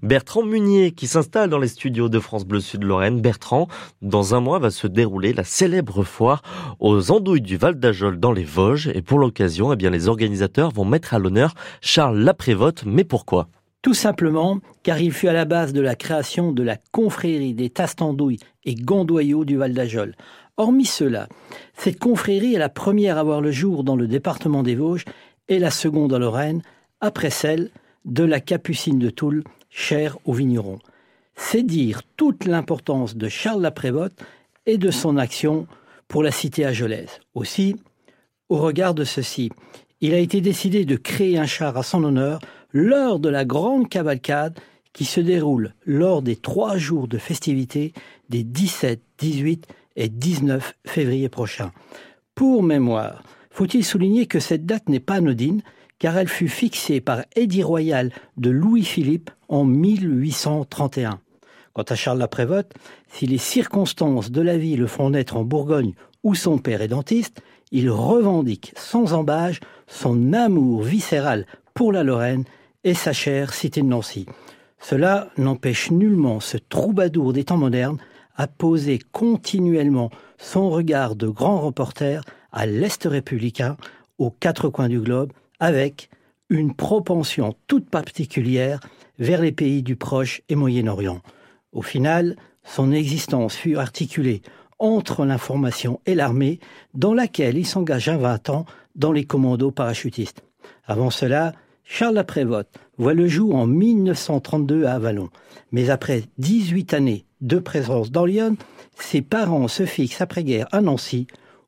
Bertrand Munier qui s'installe dans les studios de France Bleu Sud Lorraine. Bertrand, dans un mois va se dérouler la célèbre foire aux andouilles du Val d'Ajol dans les Vosges et pour l'occasion, eh bien les organisateurs vont mettre à l'honneur Charles Laprévote. Mais pourquoi? Tout simplement car il fut à la base de la création de la confrérie des Tastandouilles et Gondoyaux du Val d'Ajol. Hormis cela, cette confrérie est la première à voir le jour dans le département des Vosges et la seconde en Lorraine, après celle de la Capucine de Toul, chère aux vignerons. C'est dire toute l'importance de Charles Laprévote et de son action pour la cité ajolaise. Aussi, au regard de ceci, il a été décidé de créer un char à son honneur lors de la grande cavalcade qui se déroule lors des trois jours de festivités des 17, 18 et 19 février prochains. Pour mémoire, faut-il souligner que cette date n'est pas anodine, car elle fut fixée par Édit royal de Louis-Philippe en 1831. Quant à Charles Laprévote, si les circonstances de la vie le font naître en Bourgogne où son père est dentiste, il revendique sans embâge son amour viscéral pour la Lorraine et sa chère cité de Nancy. Cela n'empêche nullement ce troubadour des temps modernes à poser continuellement son regard de grand reporter à l'Est républicain, aux quatre coins du globe, avec une propension toute particulière vers les pays du Proche et Moyen-Orient. Au final, son existence fut articulée entre l'information et l'armée, dans laquelle il s'engage à 20 ans dans les commandos parachutistes. Avant cela, Charles Laprévote voit le jour en 1932 à Avalon. Mais après 18 années de présence dans Lyon, ses parents se fixent après-guerre à Nancy,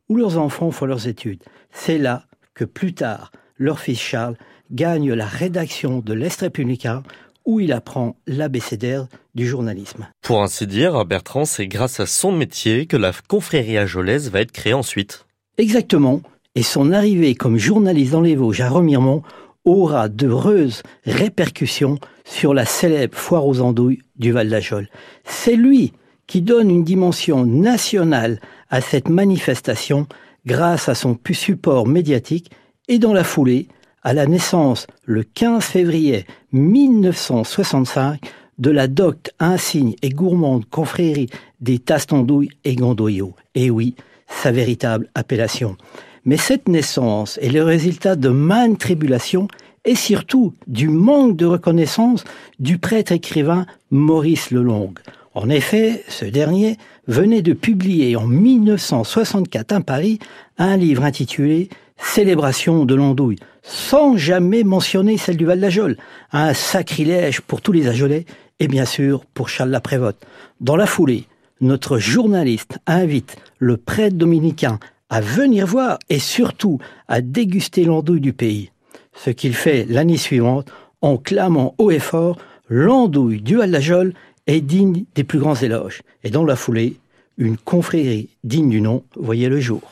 où leurs enfants font leurs études. C'est là que plus tard, leur fils Charles gagne la rédaction de l'Est républicain où il apprend l'abécédaire du journalisme. Pour ainsi dire, Bertrand, c'est grâce à son métier que la confrérie ajolaise va être créée ensuite. Exactement, et son arrivée comme journaliste dans les Vosges à Remiremont aura d'heureuses répercussions sur la célèbre foire aux andouilles du Val d'Ajol. C'est lui qui donne une dimension nationale à cette manifestation grâce à son support médiatique et dans la foulée, à la naissance le 15 février 1965 de la docte insigne et gourmande confrérie des Tastandouilles et Gondoyaux. Et oui, sa véritable appellation. Mais cette naissance est le résultat de maintes tribulations et surtout du manque de reconnaissance du prêtre écrivain Maurice Lelong. En effet, ce dernier venait de publier en 1964 à Paris un livre intitulé Célébration de l'andouille, sans jamais mentionner celle du Val d'Ajol, un sacrilège pour tous les Ajolais et bien sûr pour Charles Laprévote. Dans la foulée, notre journaliste invite le prêtre dominicain à venir voir et surtout à déguster l'andouille du pays. Ce qu'il fait l'année suivante en clamant haut et fort l'andouille du Val d'Ajol est digne des plus grands éloges. Et dans la foulée, une confrérie digne du nom voyait le jour.